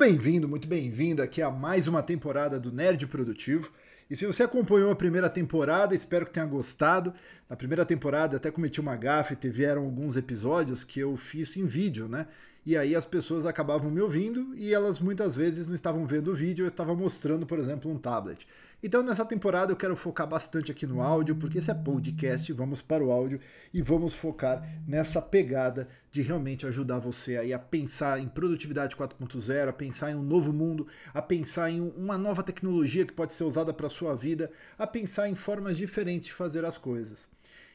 bem-vindo, muito bem-vinda aqui a mais uma temporada do Nerd Produtivo. E se você acompanhou a primeira temporada, espero que tenha gostado. Na primeira temporada até cometi uma gafe, tiveram alguns episódios que eu fiz em vídeo, né? e aí as pessoas acabavam me ouvindo e elas muitas vezes não estavam vendo o vídeo, eu estava mostrando, por exemplo, um tablet. Então nessa temporada eu quero focar bastante aqui no áudio, porque esse é podcast, vamos para o áudio e vamos focar nessa pegada de realmente ajudar você aí a pensar em produtividade 4.0, a pensar em um novo mundo, a pensar em uma nova tecnologia que pode ser usada para a sua vida, a pensar em formas diferentes de fazer as coisas.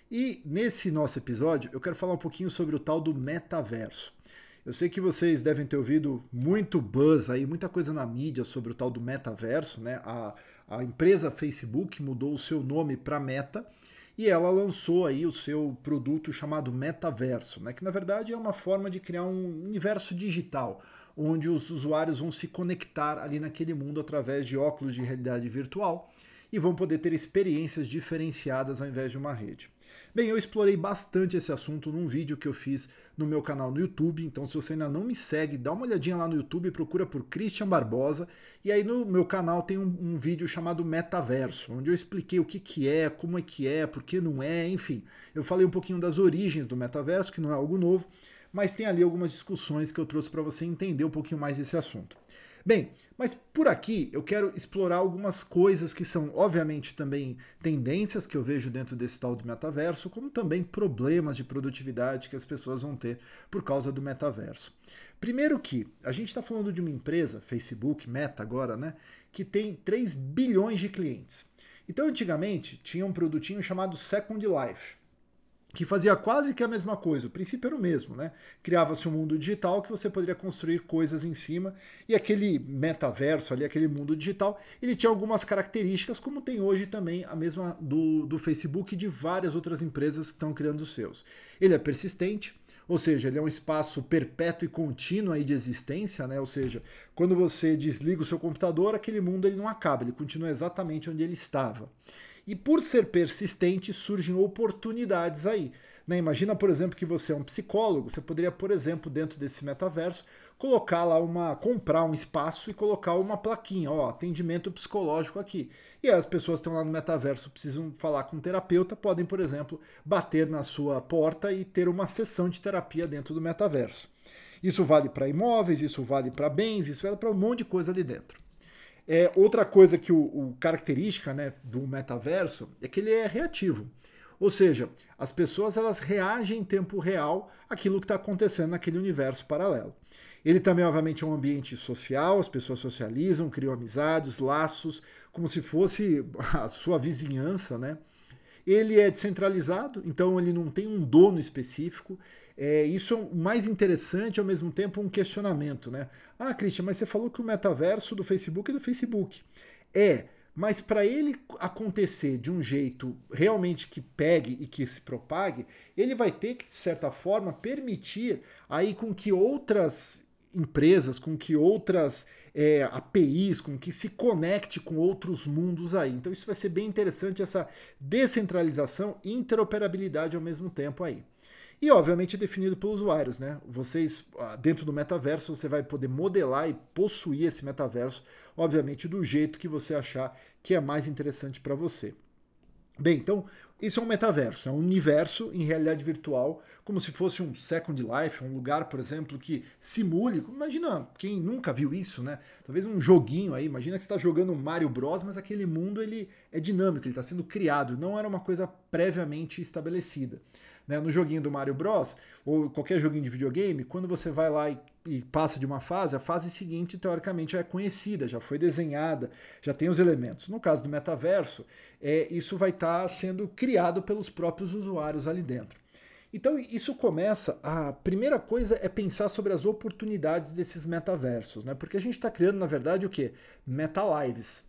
E nesse nosso episódio eu quero falar um pouquinho sobre o tal do metaverso. Eu sei que vocês devem ter ouvido muito buzz aí, muita coisa na mídia sobre o tal do metaverso, né? A, a empresa Facebook mudou o seu nome para Meta e ela lançou aí o seu produto chamado Metaverso, né? Que na verdade é uma forma de criar um universo digital, onde os usuários vão se conectar ali naquele mundo através de óculos de realidade virtual e vão poder ter experiências diferenciadas ao invés de uma rede. Bem, eu explorei bastante esse assunto num vídeo que eu fiz no meu canal no YouTube, então se você ainda não me segue, dá uma olhadinha lá no YouTube, procura por Christian Barbosa, e aí no meu canal tem um, um vídeo chamado Metaverso, onde eu expliquei o que, que é, como é que é, por que não é, enfim. Eu falei um pouquinho das origens do metaverso, que não é algo novo, mas tem ali algumas discussões que eu trouxe para você entender um pouquinho mais desse assunto. Bem, mas por aqui eu quero explorar algumas coisas que são, obviamente, também tendências que eu vejo dentro desse tal do metaverso, como também problemas de produtividade que as pessoas vão ter por causa do metaverso. Primeiro que a gente está falando de uma empresa, Facebook, Meta agora, né, que tem 3 bilhões de clientes. Então, antigamente, tinha um produtinho chamado Second Life que fazia quase que a mesma coisa. O princípio era o mesmo, né? Criava-se um mundo digital que você poderia construir coisas em cima e aquele metaverso ali, aquele mundo digital, ele tinha algumas características, como tem hoje também a mesma do, do Facebook e de várias outras empresas que estão criando os seus. Ele é persistente, ou seja, ele é um espaço perpétuo e contínuo aí de existência, né? Ou seja, quando você desliga o seu computador, aquele mundo ele não acaba, ele continua exatamente onde ele estava. E por ser persistente, surgem oportunidades aí. Né? Imagina, por exemplo, que você é um psicólogo, você poderia, por exemplo, dentro desse metaverso, colocar lá uma. comprar um espaço e colocar uma plaquinha, ó, atendimento psicológico aqui. E as pessoas que estão lá no metaverso precisam falar com um terapeuta, podem, por exemplo, bater na sua porta e ter uma sessão de terapia dentro do metaverso. Isso vale para imóveis, isso vale para bens, isso vale para um monte de coisa ali dentro. É, outra coisa que o, o característica né, do metaverso é que ele é reativo. Ou seja, as pessoas elas reagem em tempo real àquilo que está acontecendo naquele universo paralelo. Ele também, obviamente, é um ambiente social, as pessoas socializam, criam amizades, laços, como se fosse a sua vizinhança, né? Ele é descentralizado, então ele não tem um dono específico. É, isso é o mais interessante, ao mesmo tempo, um questionamento. Né? Ah, Christian, mas você falou que o metaverso do Facebook é do Facebook. É, mas para ele acontecer de um jeito realmente que pegue e que se propague, ele vai ter que, de certa forma, permitir aí com que outras empresas, com que outras é, APIs, com que se conecte com outros mundos aí. Então isso vai ser bem interessante, essa descentralização e interoperabilidade ao mesmo tempo aí. E obviamente definido pelos usuários, né? Vocês, ah, dentro do metaverso, você vai poder modelar e possuir esse metaverso, obviamente, do jeito que você achar que é mais interessante para você. Bem, então, isso é um metaverso, é um universo em realidade virtual, como se fosse um Second Life, um lugar, por exemplo, que simule. Imagina quem nunca viu isso, né? Talvez um joguinho aí, imagina que você está jogando Mario Bros, mas aquele mundo ele é dinâmico, ele está sendo criado, não era uma coisa previamente estabelecida. Né? No joguinho do Mario Bros, ou qualquer joguinho de videogame, quando você vai lá e, e passa de uma fase, a fase seguinte, teoricamente, já é conhecida, já foi desenhada, já tem os elementos. No caso do metaverso, é, isso vai estar tá sendo criado pelos próprios usuários ali dentro. Então isso começa. A primeira coisa é pensar sobre as oportunidades desses metaversos, né? Porque a gente está criando, na verdade, o que? Meta lives.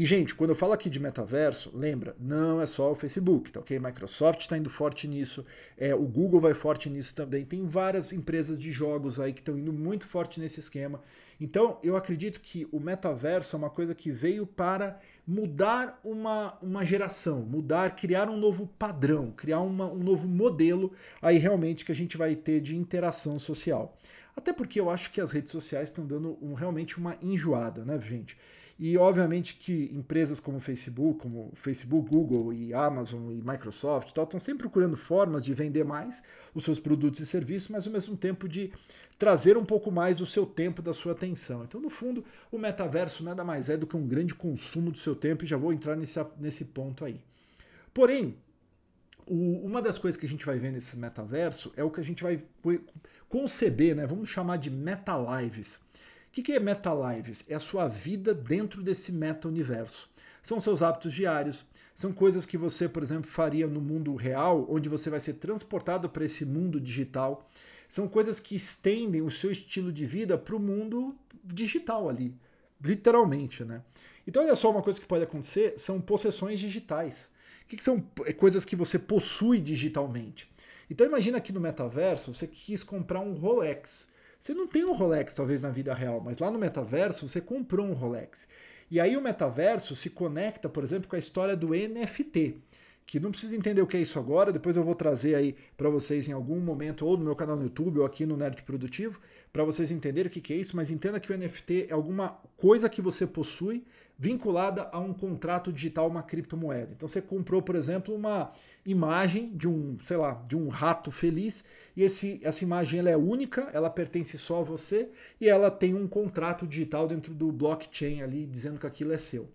E, gente, quando eu falo aqui de metaverso, lembra, não é só o Facebook, tá ok? Microsoft está indo forte nisso, é, o Google vai forte nisso também. Tem várias empresas de jogos aí que estão indo muito forte nesse esquema. Então, eu acredito que o metaverso é uma coisa que veio para mudar uma, uma geração, mudar, criar um novo padrão, criar uma, um novo modelo aí realmente que a gente vai ter de interação social. Até porque eu acho que as redes sociais estão dando um, realmente uma enjoada, né, gente? E obviamente que empresas como Facebook, como Facebook, Google e Amazon e Microsoft estão sempre procurando formas de vender mais os seus produtos e serviços, mas ao mesmo tempo de trazer um pouco mais do seu tempo, da sua atenção. Então, no fundo, o metaverso nada mais é do que um grande consumo do seu tempo, e já vou entrar nesse, nesse ponto aí. Porém, o, uma das coisas que a gente vai ver nesse metaverso é o que a gente vai conceber, né? Vamos chamar de meta lives. O que, é meta lives? É a sua vida dentro desse meta-universo. São seus hábitos diários, são coisas que você, por exemplo, faria no mundo real, onde você vai ser transportado para esse mundo digital. São coisas que estendem o seu estilo de vida para o mundo digital ali, literalmente, né? Então, olha só uma coisa que pode acontecer: são possessões digitais. O que, que são é, coisas que você possui digitalmente? Então, imagina que no metaverso você quis comprar um Rolex. Você não tem um Rolex, talvez, na vida real, mas lá no metaverso você comprou um Rolex. E aí o metaverso se conecta, por exemplo, com a história do NFT que não precisa entender o que é isso agora, depois eu vou trazer aí para vocês em algum momento, ou no meu canal no YouTube, ou aqui no Nerd Produtivo, para vocês entenderem o que é isso, mas entenda que o NFT é alguma coisa que você possui vinculada a um contrato digital, uma criptomoeda. Então você comprou, por exemplo, uma imagem de um, sei lá, de um rato feliz, e esse, essa imagem ela é única, ela pertence só a você, e ela tem um contrato digital dentro do blockchain ali, dizendo que aquilo é seu.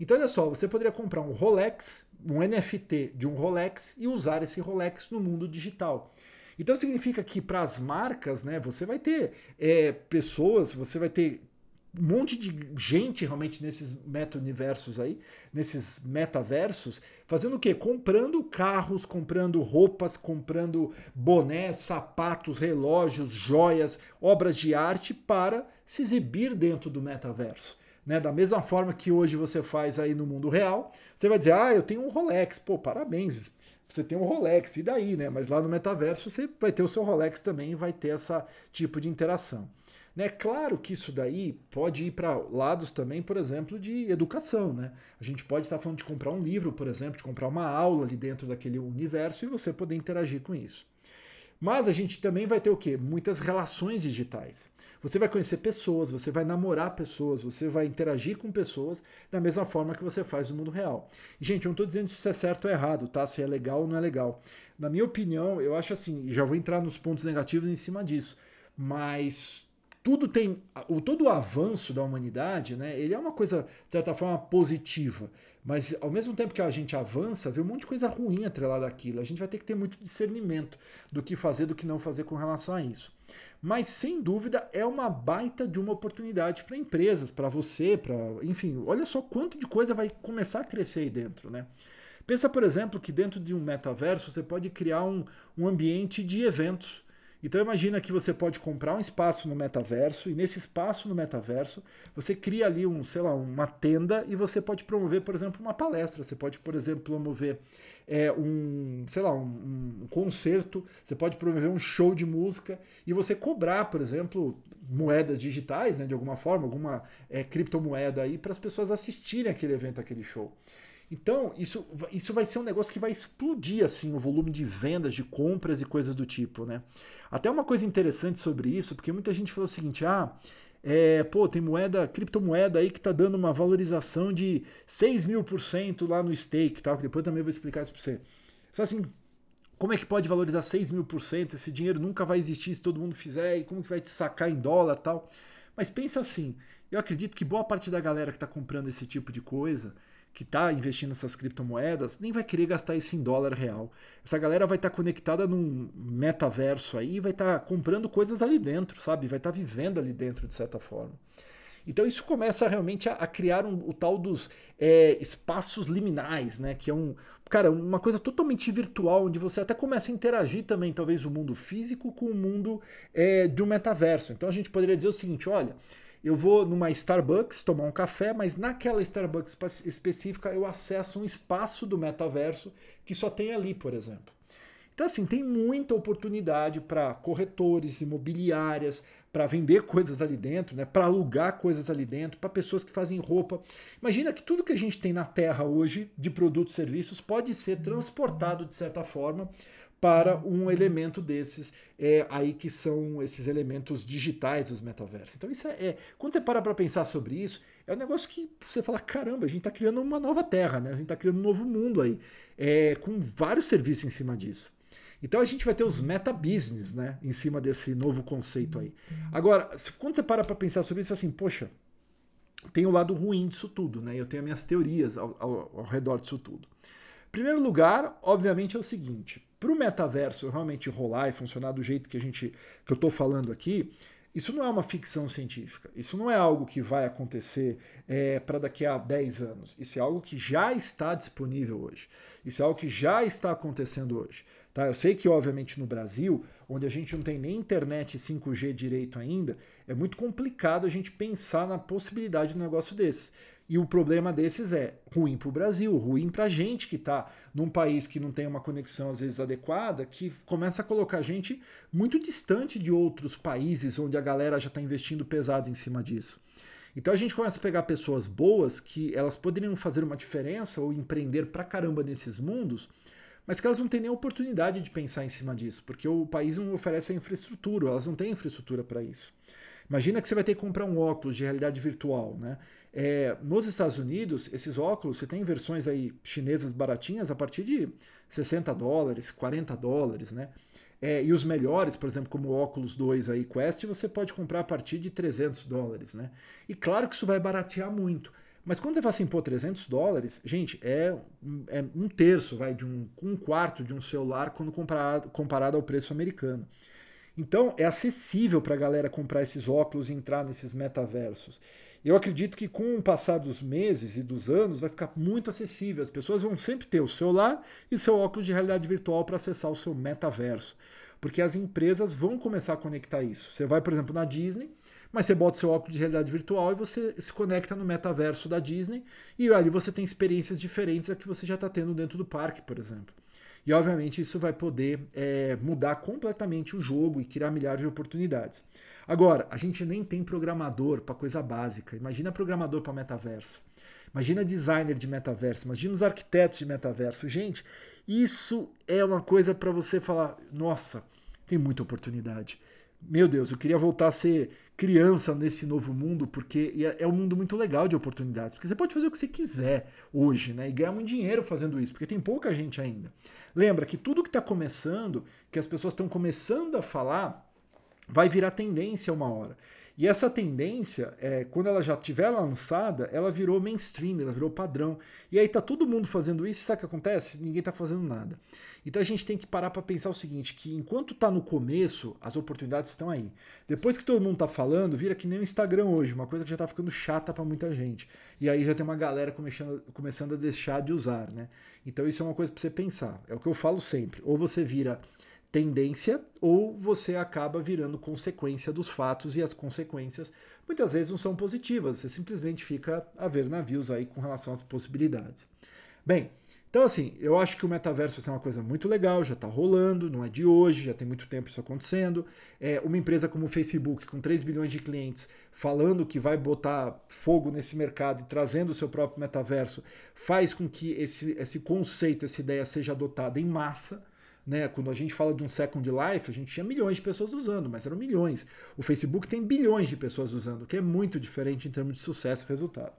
Então olha só, você poderia comprar um Rolex, um NFT de um Rolex e usar esse Rolex no mundo digital. Então significa que para as marcas, né, você vai ter é, pessoas, você vai ter um monte de gente realmente nesses meta-universos aí, nesses metaversos, fazendo o quê? Comprando carros, comprando roupas, comprando bonés, sapatos, relógios, joias, obras de arte para se exibir dentro do metaverso. Né? Da mesma forma que hoje você faz aí no mundo real, você vai dizer, ah, eu tenho um Rolex, pô, parabéns, você tem um Rolex, e daí, né? Mas lá no metaverso você vai ter o seu Rolex também e vai ter esse tipo de interação. Né? Claro que isso daí pode ir para lados também, por exemplo, de educação. Né? A gente pode estar falando de comprar um livro, por exemplo, de comprar uma aula ali dentro daquele universo e você poder interagir com isso. Mas a gente também vai ter o quê? Muitas relações digitais. Você vai conhecer pessoas, você vai namorar pessoas, você vai interagir com pessoas da mesma forma que você faz no mundo real. E, gente, eu não estou dizendo se isso é certo ou errado, tá? Se é legal ou não é legal. Na minha opinião, eu acho assim, e já vou entrar nos pontos negativos em cima disso, mas tudo tem o todo o avanço da humanidade, né? Ele é uma coisa de certa forma positiva. Mas ao mesmo tempo que a gente avança, vê um monte de coisa ruim atrelada àquilo. A gente vai ter que ter muito discernimento do que fazer, do que não fazer com relação a isso. Mas sem dúvida é uma baita de uma oportunidade para empresas, para você, para, enfim, olha só quanto de coisa vai começar a crescer aí dentro, né? Pensa, por exemplo, que dentro de um metaverso você pode criar um, um ambiente de eventos então imagina que você pode comprar um espaço no metaverso e nesse espaço no metaverso você cria ali um, sei lá, uma tenda e você pode promover, por exemplo, uma palestra. Você pode, por exemplo, promover é, um, sei lá, um, um concerto. Você pode promover um show de música e você cobrar, por exemplo, moedas digitais, né, de alguma forma, alguma é, criptomoeda aí para as pessoas assistirem aquele evento, aquele show. Então, isso, isso vai ser um negócio que vai explodir assim o volume de vendas, de compras e coisas do tipo, né? Até uma coisa interessante sobre isso, porque muita gente falou o seguinte: ah, é, pô, tem moeda, criptomoeda aí que tá dando uma valorização de 6 mil por cento lá no stake, tal, que depois também vou explicar isso para você. Fala assim, como é que pode valorizar 6 mil por cento? Esse dinheiro nunca vai existir se todo mundo fizer, e como que vai te sacar em dólar tal? Mas pensa assim, eu acredito que boa parte da galera que está comprando esse tipo de coisa que está investindo nessas criptomoedas nem vai querer gastar isso em dólar real. Essa galera vai estar tá conectada num metaverso aí, vai estar tá comprando coisas ali dentro, sabe? Vai estar tá vivendo ali dentro de certa forma. Então isso começa realmente a, a criar um, o tal dos é, espaços liminais, né? Que é um, cara, uma coisa totalmente virtual, onde você até começa a interagir também, talvez, o mundo físico com o mundo é, do metaverso. Então a gente poderia dizer o seguinte: olha, eu vou numa Starbucks tomar um café, mas naquela Starbucks específica eu acesso um espaço do metaverso que só tem ali, por exemplo. Então, assim, tem muita oportunidade para corretores, imobiliárias, para vender coisas ali dentro, né? para alugar coisas ali dentro, para pessoas que fazem roupa. Imagina que tudo que a gente tem na Terra hoje de produtos e serviços pode ser transportado de certa forma para um elemento desses é, aí que são esses elementos digitais dos metaversos. Então isso é, é quando você para para pensar sobre isso, é um negócio que você fala, caramba, a gente está criando uma nova terra, né? A gente está criando um novo mundo aí, é, com vários serviços em cima disso. Então a gente vai ter os meta business, né, em cima desse novo conceito aí. Agora, quando você para para pensar sobre isso, assim, poxa, tem o lado ruim disso tudo, né? Eu tenho as minhas teorias ao, ao, ao redor disso tudo. Primeiro lugar, obviamente, é o seguinte: para o metaverso realmente rolar e funcionar do jeito que a gente que eu estou falando aqui, isso não é uma ficção científica. Isso não é algo que vai acontecer é, para daqui a 10 anos. Isso é algo que já está disponível hoje. Isso é algo que já está acontecendo hoje. Tá? Eu sei que, obviamente, no Brasil, onde a gente não tem nem internet 5G direito ainda, é muito complicado a gente pensar na possibilidade de um negócio desse. E o problema desses é ruim para o Brasil, ruim para a gente que está num país que não tem uma conexão às vezes adequada, que começa a colocar a gente muito distante de outros países onde a galera já está investindo pesado em cima disso. Então a gente começa a pegar pessoas boas que elas poderiam fazer uma diferença ou empreender pra caramba nesses mundos, mas que elas não têm nem oportunidade de pensar em cima disso, porque o país não oferece a infraestrutura, elas não têm infraestrutura para isso. Imagina que você vai ter que comprar um óculos de realidade virtual, né? É, nos Estados Unidos, esses óculos, você tem versões aí chinesas baratinhas a partir de 60 dólares, 40 dólares, né? É, e os melhores, por exemplo, como o Oculus 2 aí Quest, você pode comprar a partir de 300 dólares, né? E claro que isso vai baratear muito. Mas quando você fala assim, pô, 300 dólares, gente, é, é um terço, vai, de um, um quarto de um celular quando comparado, comparado ao preço americano. Então, é acessível para a galera comprar esses óculos e entrar nesses metaversos. Eu acredito que com o passar dos meses e dos anos vai ficar muito acessível. As pessoas vão sempre ter o celular e seu óculos de realidade virtual para acessar o seu metaverso. Porque as empresas vão começar a conectar isso. Você vai, por exemplo, na Disney, mas você bota seu óculos de realidade virtual e você se conecta no metaverso da Disney e ali você tem experiências diferentes a que você já está tendo dentro do parque, por exemplo. E obviamente isso vai poder é, mudar completamente o jogo e criar milhares de oportunidades. Agora, a gente nem tem programador para coisa básica. Imagina programador para metaverso. Imagina designer de metaverso. Imagina os arquitetos de metaverso. Gente, isso é uma coisa para você falar: nossa, tem muita oportunidade. Meu Deus, eu queria voltar a ser criança nesse novo mundo, porque é, é um mundo muito legal de oportunidades. Porque você pode fazer o que você quiser hoje, né? E ganhar muito dinheiro fazendo isso, porque tem pouca gente ainda. Lembra que tudo que está começando, que as pessoas estão começando a falar, vai virar tendência uma hora. E essa tendência, é, quando ela já estiver lançada, ela virou mainstream, ela virou padrão. E aí tá todo mundo fazendo isso, sabe o que acontece? Ninguém tá fazendo nada. Então a gente tem que parar para pensar o seguinte, que enquanto tá no começo, as oportunidades estão aí. Depois que todo mundo tá falando, vira que nem o Instagram hoje, uma coisa que já tá ficando chata para muita gente. E aí já tem uma galera começando, começando a deixar de usar, né? Então isso é uma coisa para você pensar. É o que eu falo sempre. Ou você vira tendência ou você acaba virando consequência dos fatos e as consequências muitas vezes não são positivas, você simplesmente fica a ver navios aí com relação às possibilidades. Bem, então assim, eu acho que o metaverso é uma coisa muito legal, já está rolando, não é de hoje, já tem muito tempo isso acontecendo. É, uma empresa como o Facebook, com 3 bilhões de clientes, falando que vai botar fogo nesse mercado e trazendo o seu próprio metaverso, faz com que esse, esse conceito, essa ideia seja adotada em massa. Né? Quando a gente fala de um Second Life, a gente tinha milhões de pessoas usando, mas eram milhões. O Facebook tem bilhões de pessoas usando, o que é muito diferente em termos de sucesso e resultado.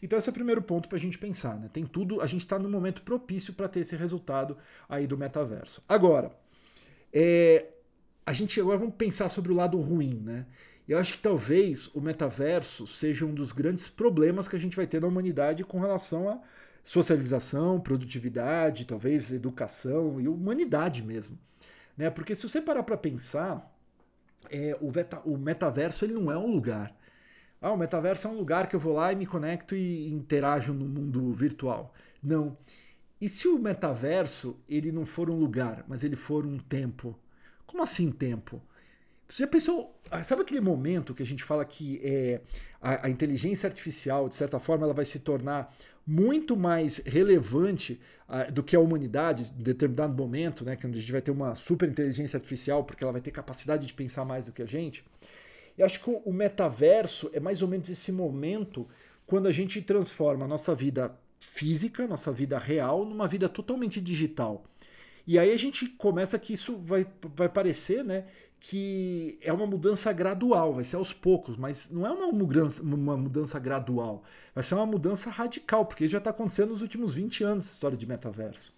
Então esse é o primeiro ponto para a gente pensar. Né? Tem tudo, a gente está no momento propício para ter esse resultado aí do metaverso. Agora, é, a gente agora vamos pensar sobre o lado ruim, né? Eu acho que talvez o metaverso seja um dos grandes problemas que a gente vai ter na humanidade com relação a socialização, produtividade, talvez educação e humanidade mesmo. Né? Porque se você parar para pensar, é, o, meta, o metaverso ele não é um lugar. Ah, o metaverso é um lugar que eu vou lá e me conecto e interajo no mundo virtual. Não. E se o metaverso ele não for um lugar, mas ele for um tempo? Como assim tempo? Você já pensou, ah, sabe aquele momento que a gente fala que é, a, a inteligência artificial, de certa forma, ela vai se tornar muito mais relevante uh, do que a humanidade em determinado momento, né, que a gente vai ter uma super inteligência artificial porque ela vai ter capacidade de pensar mais do que a gente. Eu acho que o metaverso é mais ou menos esse momento quando a gente transforma a nossa vida física, nossa vida real, numa vida totalmente digital. E aí a gente começa que isso vai, vai parecer, né? Que é uma mudança gradual, vai ser aos poucos, mas não é uma mudança, uma mudança gradual, vai ser uma mudança radical, porque já está acontecendo nos últimos 20 anos, essa história de metaverso.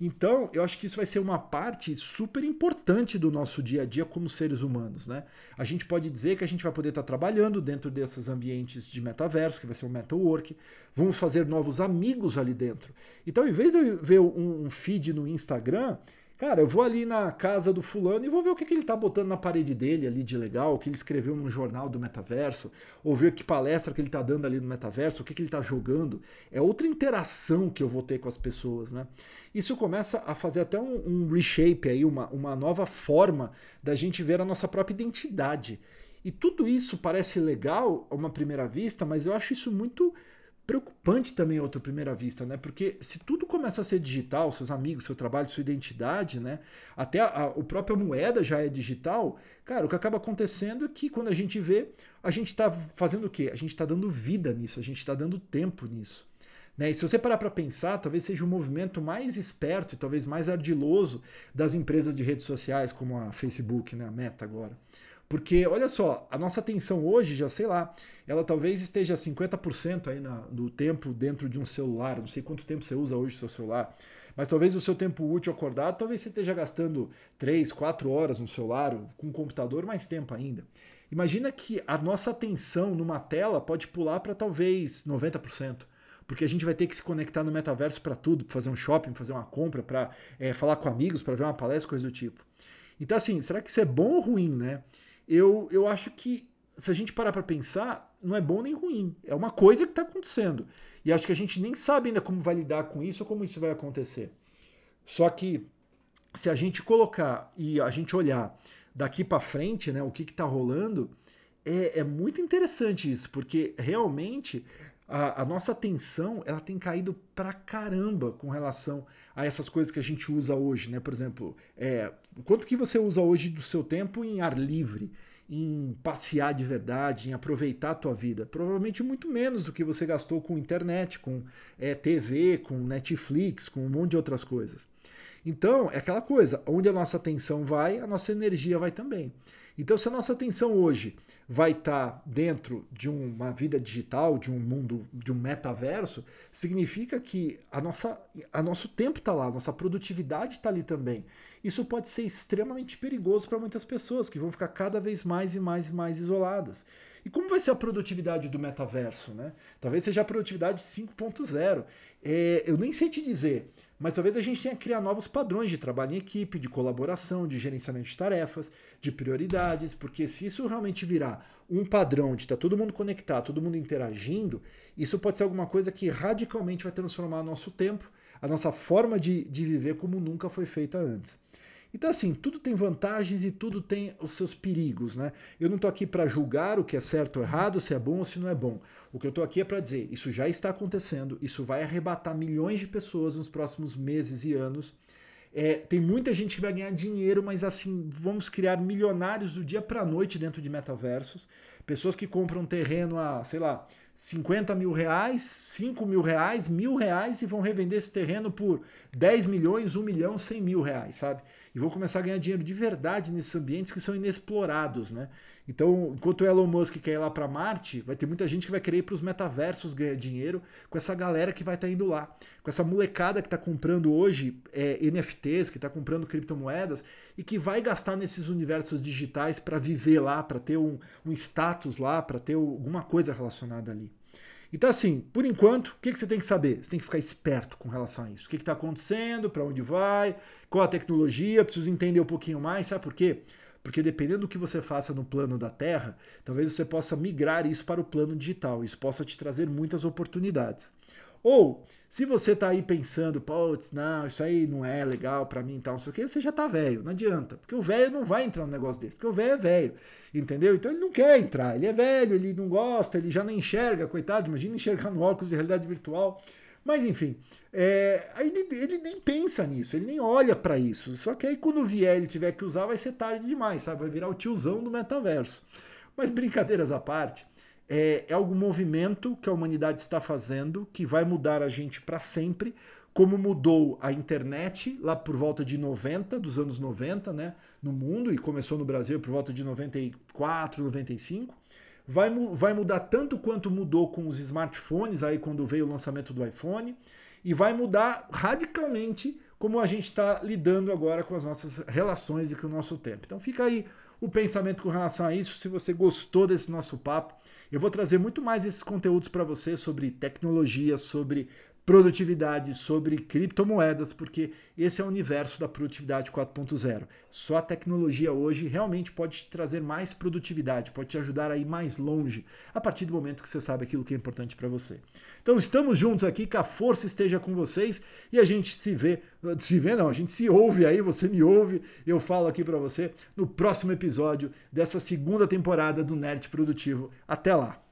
Então, eu acho que isso vai ser uma parte super importante do nosso dia a dia como seres humanos, né? A gente pode dizer que a gente vai poder estar trabalhando dentro desses ambientes de metaverso, que vai ser um metawork, vamos fazer novos amigos ali dentro. Então, em vez de eu ver um feed no Instagram, Cara, eu vou ali na casa do fulano e vou ver o que, que ele tá botando na parede dele ali de legal, o que ele escreveu num jornal do metaverso, ou ver que palestra que ele tá dando ali no metaverso, o que, que ele tá jogando. É outra interação que eu vou ter com as pessoas, né? Isso começa a fazer até um, um reshape aí, uma, uma nova forma da gente ver a nossa própria identidade. E tudo isso parece legal a uma primeira vista, mas eu acho isso muito preocupante também outra primeira vista, né? Porque se tudo começa a ser digital, seus amigos, seu trabalho, sua identidade, né? Até a, a própria moeda já é digital, cara, o que acaba acontecendo é que quando a gente vê, a gente está fazendo o quê? A gente está dando vida nisso, a gente está dando tempo nisso. Né? E se você parar para pensar, talvez seja o movimento mais esperto e talvez mais ardiloso das empresas de redes sociais, como a Facebook, né? a Meta agora. Porque, olha só, a nossa atenção hoje, já sei lá, ela talvez esteja 50% aí na, do tempo dentro de um celular. Não sei quanto tempo você usa hoje o seu celular. Mas talvez o seu tempo útil acordado, talvez você esteja gastando 3, 4 horas no celular, com o computador, mais tempo ainda. Imagina que a nossa atenção numa tela pode pular para talvez 90% porque a gente vai ter que se conectar no metaverso para tudo, para fazer um shopping, fazer uma compra, para é, falar com amigos, para ver uma palestra, coisa do tipo. Então, assim, será que isso é bom ou ruim, né? eu, eu acho que se a gente parar para pensar, não é bom nem ruim. É uma coisa que está acontecendo. E acho que a gente nem sabe ainda como vai lidar com isso ou como isso vai acontecer. Só que se a gente colocar e a gente olhar daqui para frente, né, o que está rolando, é, é muito interessante isso, porque realmente a, a, nossa atenção ela tem caído pra caramba com relação a essas coisas que a gente usa hoje, né? Por exemplo, é, quanto que você usa hoje do seu tempo em ar livre, em passear de verdade, em aproveitar a tua vida? Provavelmente muito menos do que você gastou com internet, com é, TV, com Netflix, com um monte de outras coisas. Então, é aquela coisa, onde a nossa atenção vai, a nossa energia vai também. Então, se a nossa atenção hoje vai estar tá dentro de uma vida digital, de um mundo, de um metaverso, significa que a nossa, a nosso tempo está lá, a nossa produtividade está ali também. Isso pode ser extremamente perigoso para muitas pessoas que vão ficar cada vez mais e mais e mais isoladas. E como vai ser a produtividade do metaverso? Né? Talvez seja a produtividade 5.0. É, eu nem sei te dizer, mas talvez a gente tenha que criar novos padrões de trabalho em equipe, de colaboração, de gerenciamento de tarefas, de prioridades, porque se isso realmente virar um padrão de estar tá todo mundo conectado, todo mundo interagindo, isso pode ser alguma coisa que radicalmente vai transformar nosso tempo, a nossa forma de, de viver como nunca foi feita antes. Então, assim, tudo tem vantagens e tudo tem os seus perigos, né? Eu não estou aqui para julgar o que é certo ou errado, se é bom ou se não é bom. O que eu estou aqui é para dizer, isso já está acontecendo, isso vai arrebatar milhões de pessoas nos próximos meses e anos. É, tem muita gente que vai ganhar dinheiro, mas assim, vamos criar milionários do dia para noite dentro de metaversos. Pessoas que compram terreno a, sei lá, 50 mil reais, 5 mil reais, mil reais e vão revender esse terreno por 10 milhões, 1 milhão, 100 mil reais, sabe? E vão começar a ganhar dinheiro de verdade nesses ambientes que são inexplorados, né? Então, enquanto o Elon Musk quer ir lá para Marte, vai ter muita gente que vai querer ir para os metaversos ganhar dinheiro com essa galera que vai estar tá indo lá. Com essa molecada que está comprando hoje é, NFTs, que está comprando criptomoedas e que vai gastar nesses universos digitais para viver lá, para ter um, um status lá, para ter alguma coisa relacionada ali. Então, assim, por enquanto, o que, que você tem que saber? Você tem que ficar esperto com relação a isso. O que está acontecendo, para onde vai, qual a tecnologia, preciso entender um pouquinho mais, sabe por quê? Porque dependendo do que você faça no plano da Terra, talvez você possa migrar isso para o plano digital. Isso possa te trazer muitas oportunidades. Ou, se você tá aí pensando, putz, não, isso aí não é legal para mim e tal, não sei o que, você já tá velho, não adianta. Porque o velho não vai entrar num negócio desse, porque o velho é velho, entendeu? Então ele não quer entrar, ele é velho, ele não gosta, ele já não enxerga, coitado, imagina enxergar no óculos de realidade virtual. Mas enfim, é, ele, ele, nem pensa nisso, ele nem olha para isso. Só que aí quando vier ele tiver que usar, vai ser tarde demais, sabe? Vai virar o tiozão do metaverso. Mas brincadeiras à parte, é, é algum movimento que a humanidade está fazendo que vai mudar a gente para sempre, como mudou a internet lá por volta de 90, dos anos 90, né, no mundo, e começou no Brasil por volta de 94, 95. Vai, vai mudar tanto quanto mudou com os smartphones, aí quando veio o lançamento do iPhone, e vai mudar radicalmente como a gente está lidando agora com as nossas relações e com o nosso tempo. Então fica aí o pensamento com relação a isso. Se você gostou desse nosso papo, eu vou trazer muito mais esses conteúdos para você sobre tecnologia, sobre produtividade, sobre criptomoedas, porque esse é o universo da produtividade 4.0. Só a tecnologia hoje realmente pode te trazer mais produtividade, pode te ajudar a ir mais longe, a partir do momento que você sabe aquilo que é importante para você. Então estamos juntos aqui, que a força esteja com vocês e a gente se vê, se vê não, a gente se ouve aí, você me ouve, eu falo aqui para você no próximo episódio dessa segunda temporada do Nerd Produtivo. Até lá.